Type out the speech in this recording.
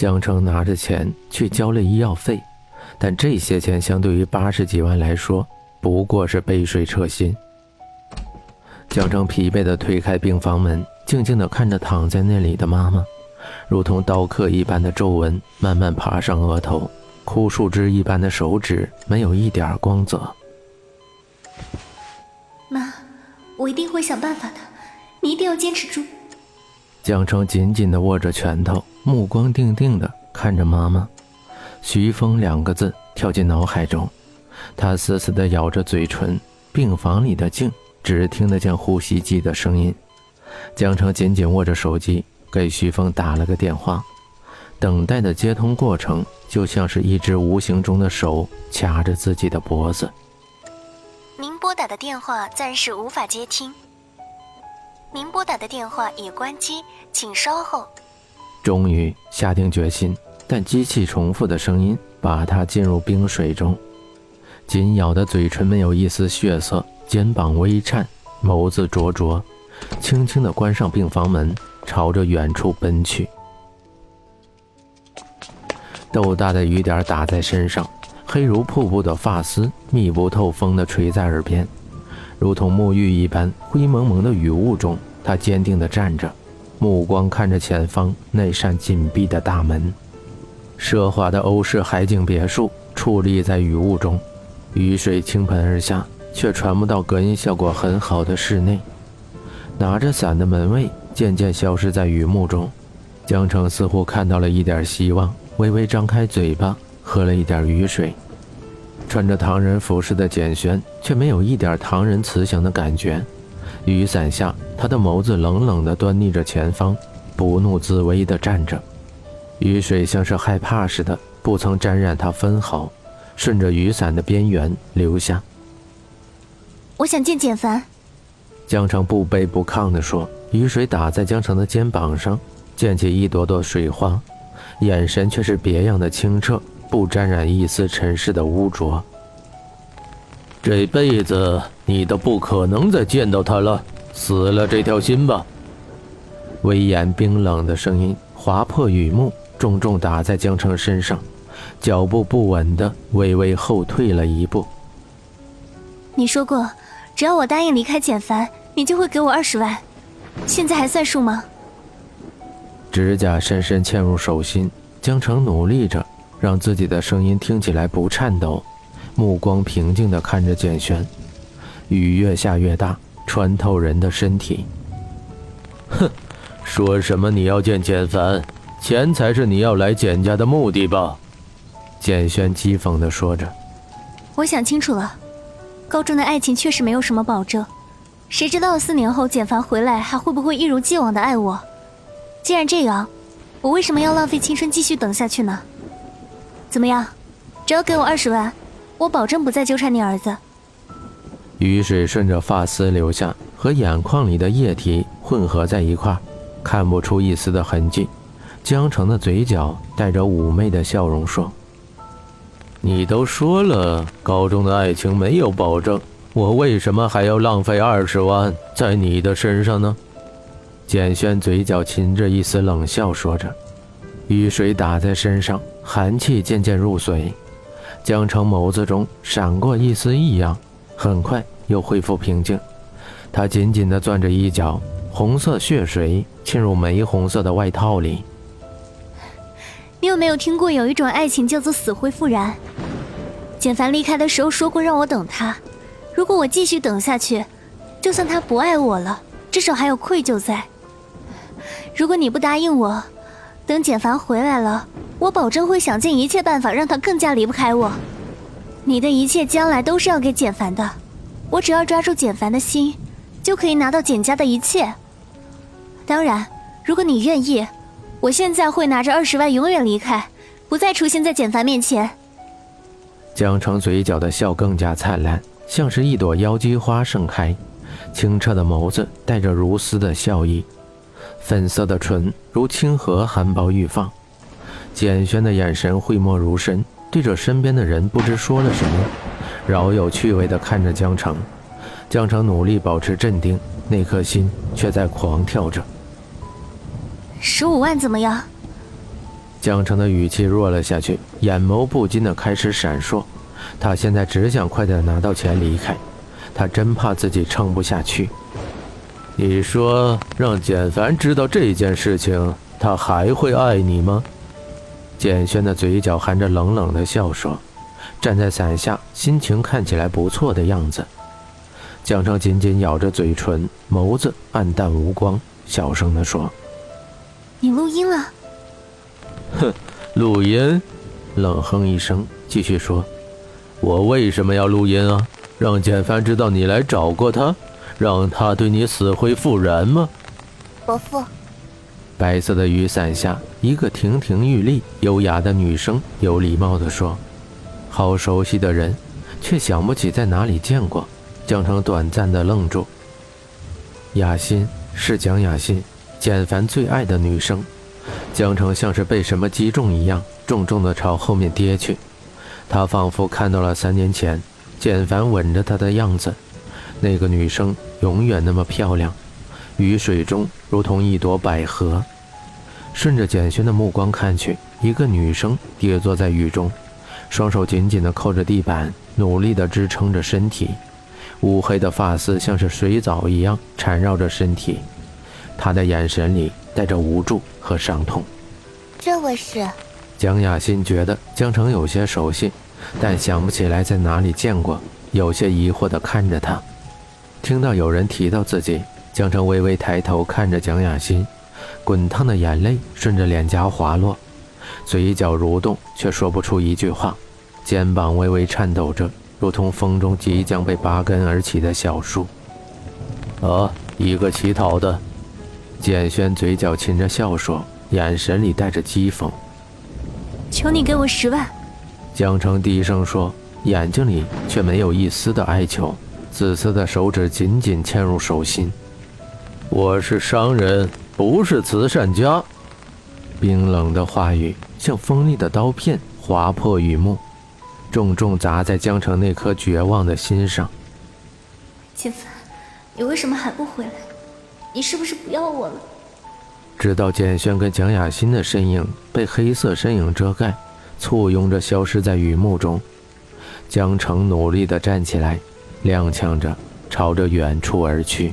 江城拿着钱去交了医药费，但这些钱相对于八十几万来说，不过是杯水车薪。江城疲惫地推开病房门，静静地看着躺在那里的妈妈，如同刀刻一般的皱纹慢慢爬上额头，枯树枝一般的手指没有一点光泽。妈，我一定会想办法的，你一定要坚持住。江城紧紧地握着拳头，目光定定地看着妈妈。徐峰两个字跳进脑海中，他死死地咬着嘴唇。病房里的静，只听得见呼吸机的声音。江城紧紧握着手机，给徐峰打了个电话。等待的接通过程，就像是一只无形中的手掐着自己的脖子。您拨打的电话暂时无法接听。您拨打的电话已关机，请稍后。终于下定决心，但机器重复的声音把他浸入冰水中。紧咬的嘴唇没有一丝血色，肩膀微颤，眸子灼灼，轻轻地关上病房门，朝着远处奔去。豆大的雨点打在身上，黑如瀑布的发丝密不透风地垂在耳边。如同沐浴一般，灰蒙蒙的雨雾中，他坚定地站着，目光看着前方那扇紧闭的大门。奢华的欧式海景别墅矗立在雨雾中，雨水倾盆而下，却传不到隔音效果很好的室内。拿着伞的门卫渐渐消失在雨幕中，江城似乎看到了一点希望，微微张开嘴巴，喝了一点雨水。穿着唐人服饰的简轩却没有一点唐人慈祥的感觉。雨伞下，他的眸子冷冷地端睨着前方，不怒自威地站着。雨水像是害怕似的，不曾沾染他分毫，顺着雨伞的边缘流下。我想见简凡。江城不卑不亢地说。雨水打在江城的肩膀上，溅起一朵朵水花，眼神却是别样的清澈。不沾染一丝尘世的污浊。这辈子你都不可能再见到他了，死了这条心吧。威严冰冷的声音划破雨幕，重重打在江城身上，脚步不稳的微微后退了一步。你说过，只要我答应离开简凡，你就会给我二十万，现在还算数吗？指甲深深嵌入手心，江城努力着。让自己的声音听起来不颤抖，目光平静地看着简轩。雨越下越大，穿透人的身体。哼，说什么你要见简凡，钱才是你要来简家的目的吧？简轩讥讽地说着。我想清楚了，高中的爱情确实没有什么保证，谁知道四年后简凡回来还会不会一如既往的爱我？既然这样，我为什么要浪费青春继续等下去呢？怎么样？只要给我二十万，我保证不再纠缠你儿子。雨水顺着发丝流下，和眼眶里的液体混合在一块，看不出一丝的痕迹。江城的嘴角带着妩媚的笑容说：“你都说了，高中的爱情没有保证，我为什么还要浪费二十万在你的身上呢？”简轩嘴角噙着一丝冷笑，说着。雨水打在身上，寒气渐渐入髓。江城眸子中闪过一丝异样，很快又恢复平静。他紧紧地攥着衣角，红色血水沁入玫红色的外套里。你有没有听过有一种爱情叫做死灰复燃？简凡离开的时候说过让我等他，如果我继续等下去，就算他不爱我了，至少还有愧疚在。如果你不答应我，等简凡回来了，我保证会想尽一切办法让他更加离不开我。你的一切将来都是要给简凡的，我只要抓住简凡的心，就可以拿到简家的一切。当然，如果你愿意，我现在会拿着二十万永远离开，不再出现在简凡面前。江城嘴角的笑更加灿烂，像是一朵妖姬花盛开，清澈的眸子带着如丝的笑意。粉色的唇如清河含苞欲放，简轩的眼神讳莫如深，对着身边的人不知说了什么，饶有趣味地看着江城。江城努力保持镇定，那颗心却在狂跳着。十五万怎么样？江城的语气弱了下去，眼眸不禁的开始闪烁。他现在只想快点拿到钱离开，他真怕自己撑不下去。你说让简凡知道这件事情，他还会爱你吗？简轩的嘴角含着冷冷的笑说：“站在伞下，心情看起来不错的样子。”江城紧紧咬着嘴唇，眸子暗淡无光，小声地说：“你录音了？”哼，录音？冷哼一声，继续说：“我为什么要录音啊？让简凡知道你来找过他，让他对你死灰复燃吗？”伯父。白色的雨伞下，一个亭亭玉立、优雅的女生有礼貌地说：“好熟悉的人，却想不起在哪里见过。”江城短暂的愣住。雅欣是蒋雅欣，简凡最爱的女生。江城像是被什么击中一样，重重的朝后面跌去。他仿佛看到了三年前简凡吻着她的样子，那个女生永远那么漂亮，雨水中如同一朵百合。顺着简轩的目光看去，一个女生跌坐在雨中，双手紧紧地扣着地板，努力地支撑着身体。乌黑的发丝像是水藻一样缠绕着身体，她的眼神里带着无助和伤痛。这位是江雅欣，觉得江城有些熟悉，但想不起来在哪里见过，有些疑惑地看着他。听到有人提到自己，江城微微抬头看着蒋雅欣，滚烫的眼泪顺着脸颊滑落，嘴角蠕动，却说不出一句话，肩膀微微颤抖着。如同风中即将被拔根而起的小树。啊，一个乞讨的，简轩嘴角噙着笑说，眼神里带着讥讽。求你给我十万。江城低声说，眼睛里却没有一丝的哀求，紫色的手指紧紧嵌入手心。我是商人，不是慈善家。冰冷的话语像锋利的刀片，划破雨幕。重重砸在江城那颗绝望的心上。简凡，你为什么还不回来？你是不是不要我了？直到简轩跟蒋雅欣的身影被黑色身影遮盖，簇拥着消失在雨幕中，江城努力地站起来，踉跄着朝着远处而去。